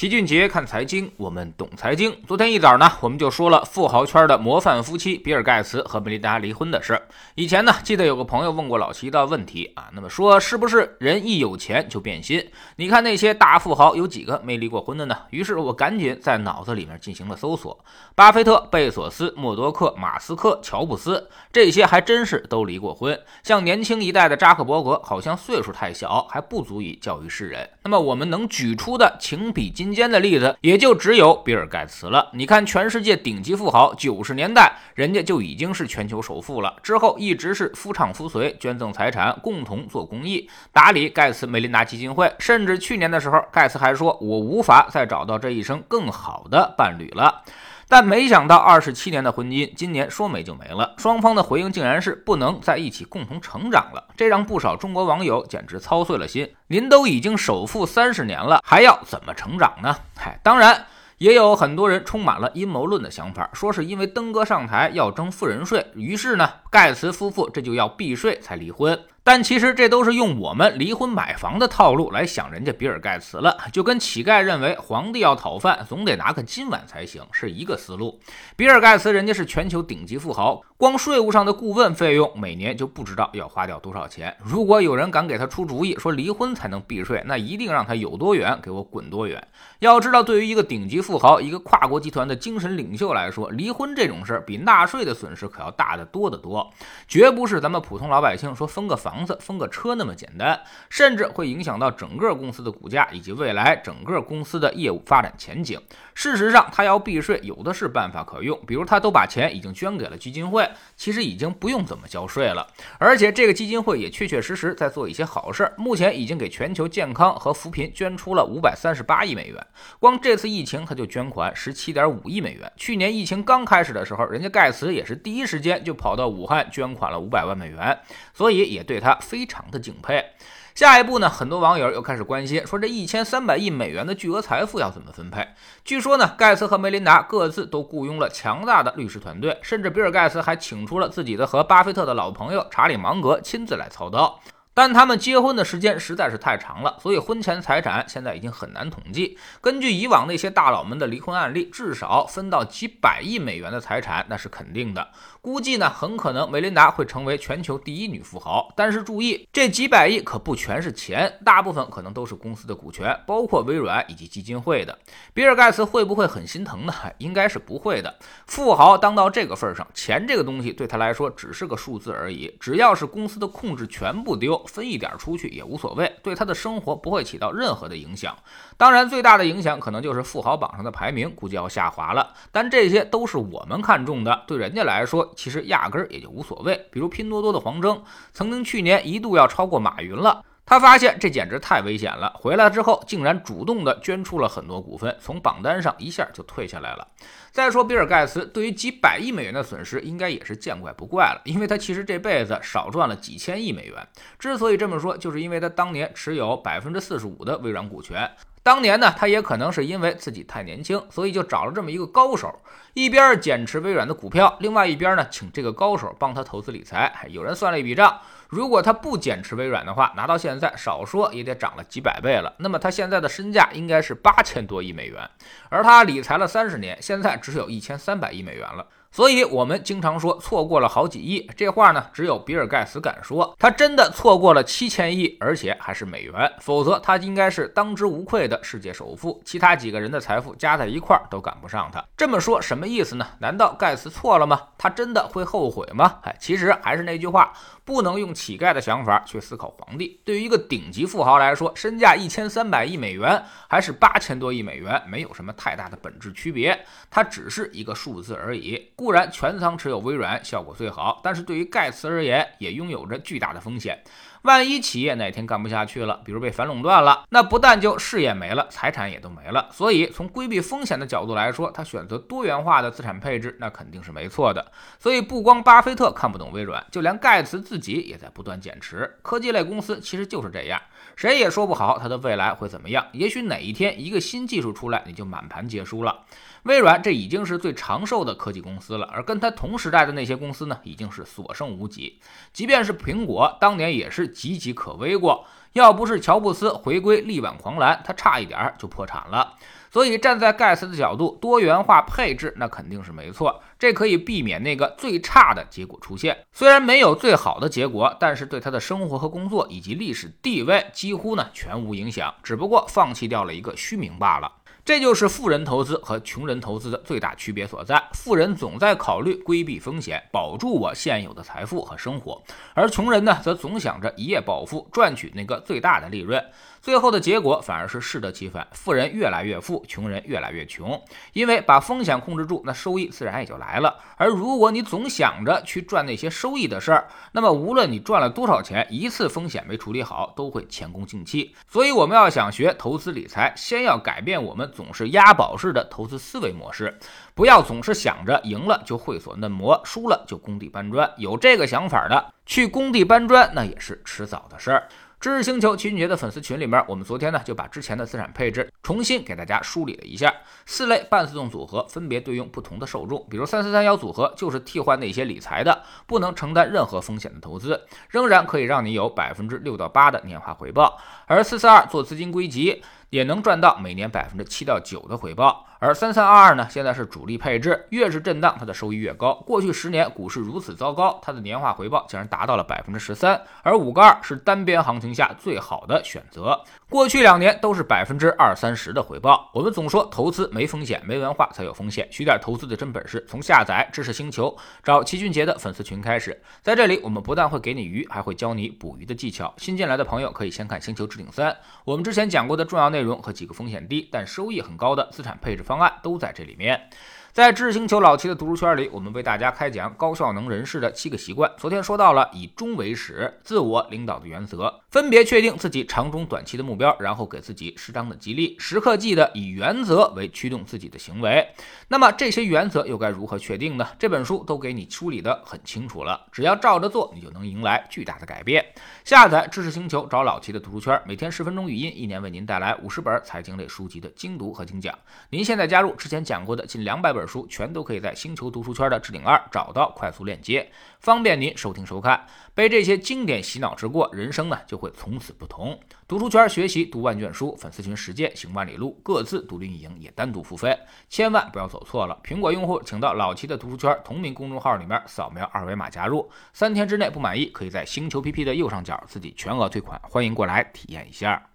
齐俊杰看财经，我们懂财经。昨天一早呢，我们就说了富豪圈的模范夫妻比尔盖茨和梅琳达离婚的事。以前呢，记得有个朋友问过老齐一道问题啊，那么说是不是人一有钱就变心？你看那些大富豪有几个没离过婚的呢？于是我赶紧在脑子里面进行了搜索，巴菲特、贝索斯、默多克、马斯克、乔布斯这些还真是都离过婚。像年轻一代的扎克伯格，好像岁数太小，还不足以教育世人。那么我们能举出的情比金。间的例子也就只有比尔盖茨了。你看，全世界顶级富豪，九十年代人家就已经是全球首富了，之后一直是夫唱妇随，捐赠财产，共同做公益，打理盖茨梅琳达基金会。甚至去年的时候，盖茨还说：“我无法再找到这一生更好的伴侣了。”但没想到，二十七年的婚姻，今年说没就没了。双方的回应竟然是不能在一起共同成长了，这让不少中国网友简直操碎了心。您都已经首富三十年了，还要怎么成长呢？嗨，当然也有很多人充满了阴谋论的想法，说是因为登哥上台要征富人税，于是呢，盖茨夫妇这就要避税才离婚。但其实这都是用我们离婚买房的套路来想人家比尔盖茨了，就跟乞丐认为皇帝要讨饭总得拿个金碗才行是一个思路。比尔盖茨人家是全球顶级富豪，光税务上的顾问费用每年就不知道要花掉多少钱。如果有人敢给他出主意说离婚才能避税，那一定让他有多远给我滚多远。要知道，对于一个顶级富豪、一个跨国集团的精神领袖来说，离婚这种事儿比纳税的损失可要大得多得多，绝不是咱们普通老百姓说分个房。房子分个车那么简单，甚至会影响到整个公司的股价以及未来整个公司的业务发展前景。事实上，他要避税，有的是办法可用，比如他都把钱已经捐给了基金会，其实已经不用怎么交税了。而且这个基金会也确确实实在做一些好事，目前已经给全球健康和扶贫捐出了五百三十八亿美元。光这次疫情，他就捐款十七点五亿美元。去年疫情刚开始的时候，人家盖茨也是第一时间就跑到武汉捐款了五百万美元，所以也对他。非常的敬佩。下一步呢，很多网友又开始关心，说这一千三百亿美元的巨额财富要怎么分配？据说呢，盖茨和梅琳达各自都雇佣了强大的律师团队，甚至比尔盖茨还请出了自己的和巴菲特的老朋友查理芒格亲自来操刀。但他们结婚的时间实在是太长了，所以婚前财产现在已经很难统计。根据以往那些大佬们的离婚案例，至少分到几百亿美元的财产那是肯定的。估计呢，很可能梅琳达会成为全球第一女富豪。但是注意，这几百亿可不全是钱，大部分可能都是公司的股权，包括微软以及基金会的。比尔盖茨会不会很心疼呢？应该是不会的。富豪当到这个份上，钱这个东西对他来说只是个数字而已。只要是公司的控制全部丢。分一点出去也无所谓，对他的生活不会起到任何的影响。当然，最大的影响可能就是富豪榜上的排名估计要下滑了。但这些都是我们看中的，对人家来说其实压根儿也就无所谓。比如拼多多的黄峥，曾经去年一度要超过马云了。他发现这简直太危险了，回来之后竟然主动的捐出了很多股份，从榜单上一下就退下来了。再说比尔盖茨对于几百亿美元的损失，应该也是见怪不怪了，因为他其实这辈子少赚了几千亿美元。之所以这么说，就是因为他当年持有百分之四十五的微软股权。当年呢，他也可能是因为自己太年轻，所以就找了这么一个高手，一边减持微软的股票，另外一边呢，请这个高手帮他投资理财。有人算了一笔账，如果他不减持微软的话，拿到现在少说也得涨了几百倍了。那么他现在的身价应该是八千多亿美元，而他理财了三十年，现在只有一千三百亿美元了。所以，我们经常说错过了好几亿，这话呢，只有比尔盖茨敢说，他真的错过了七千亿，而且还是美元，否则他应该是当之无愧的世界首富，其他几个人的财富加在一块儿都赶不上他。这么说什么意思呢？难道盖茨错了吗？他真的会后悔吗？哎，其实还是那句话，不能用乞丐的想法去思考皇帝。对于一个顶级富豪来说，身价一千三百亿美元还是八千多亿美元，没有什么太大的本质区别，它只是一个数字而已。固然全仓持有微软效果最好，但是对于盖茨而言，也拥有着巨大的风险。万一企业哪天干不下去了，比如被反垄断了，那不但就事业没了，财产也都没了。所以从规避风险的角度来说，他选择多元化的资产配置，那肯定是没错的。所以不光巴菲特看不懂微软，就连盖茨自己也在不断减持。科技类公司其实就是这样，谁也说不好它的未来会怎么样。也许哪一天一个新技术出来，你就满盘皆输了。微软这已经是最长寿的科技公司了，而跟它同时代的那些公司呢，已经是所剩无几。即便是苹果，当年也是。岌岌可危过。要不是乔布斯回归力挽狂澜，他差一点就破产了。所以站在盖茨的角度，多元化配置那肯定是没错，这可以避免那个最差的结果出现。虽然没有最好的结果，但是对他的生活和工作以及历史地位几乎呢全无影响，只不过放弃掉了一个虚名罢了。这就是富人投资和穷人投资的最大区别所在。富人总在考虑规避风险，保住我现有的财富和生活，而穷人呢，则总想着一夜暴富，赚取那个最大的利润。最后的结果反而是适得其反，富人越来越富，穷人越来越穷。因为把风险控制住，那收益自然也就来了。而如果你总想着去赚那些收益的事儿，那么无论你赚了多少钱，一次风险没处理好，都会前功尽弃。所以我们要想学投资理财，先要改变我们总是押宝式的投资思维模式，不要总是想着赢了就会所嫩模，输了就工地搬砖。有这个想法的，去工地搬砖那也是迟早的事儿。知识星球秦俊杰的粉丝群里面，我们昨天呢就把之前的资产配置重新给大家梳理了一下。四类半自动组合分别对应不同的受众，比如三四三幺组合就是替换那些理财的、不能承担任何风险的投资，仍然可以让你有百分之六到八的年化回报；而四四二做资金归集。也能赚到每年百分之七到九的回报，而三三二二呢，现在是主力配置，越是震荡，它的收益越高。过去十年股市如此糟糕，它的年化回报竟然达到了百分之十三，而五个二是单边行情下最好的选择。过去两年都是百分之二三十的回报。我们总说投资没风险，没文化才有风险。学点投资的真本事，从下载知识星球找齐俊杰的粉丝群开始。在这里，我们不但会给你鱼，还会教你捕鱼的技巧。新进来的朋友可以先看《星球置顶三》，我们之前讲过的重要内。内容和几个风险低但收益很高的资产配置方案都在这里面。在知识星球老齐的读书圈里，我们为大家开讲高效能人士的七个习惯。昨天说到了以终为始，自我领导的原则，分别确定自己长中短期的目标，然后给自己适当的激励，时刻记得以原则为驱动自己的行为。那么这些原则又该如何确定呢？这本书都给你梳理的很清楚了，只要照着做，你就能迎来巨大的改变。下载知识星球，找老齐的读书圈，每天十分钟语音，一年为您带来五十本财经类书籍的精读和精讲。您现在加入之前讲过的近两百本。本书全都可以在星球读书圈的置顶二找到快速链接，方便您收听收看。被这些经典洗脑之过，人生呢就会从此不同。读书圈学习读万卷书，粉丝群实践行万里路，各自独立运营也单独付费，千万不要走错了。苹果用户请到老齐的读书圈同名公众号里面扫描二维码加入，三天之内不满意可以在星球 PP 的右上角自己全额退款，欢迎过来体验一下。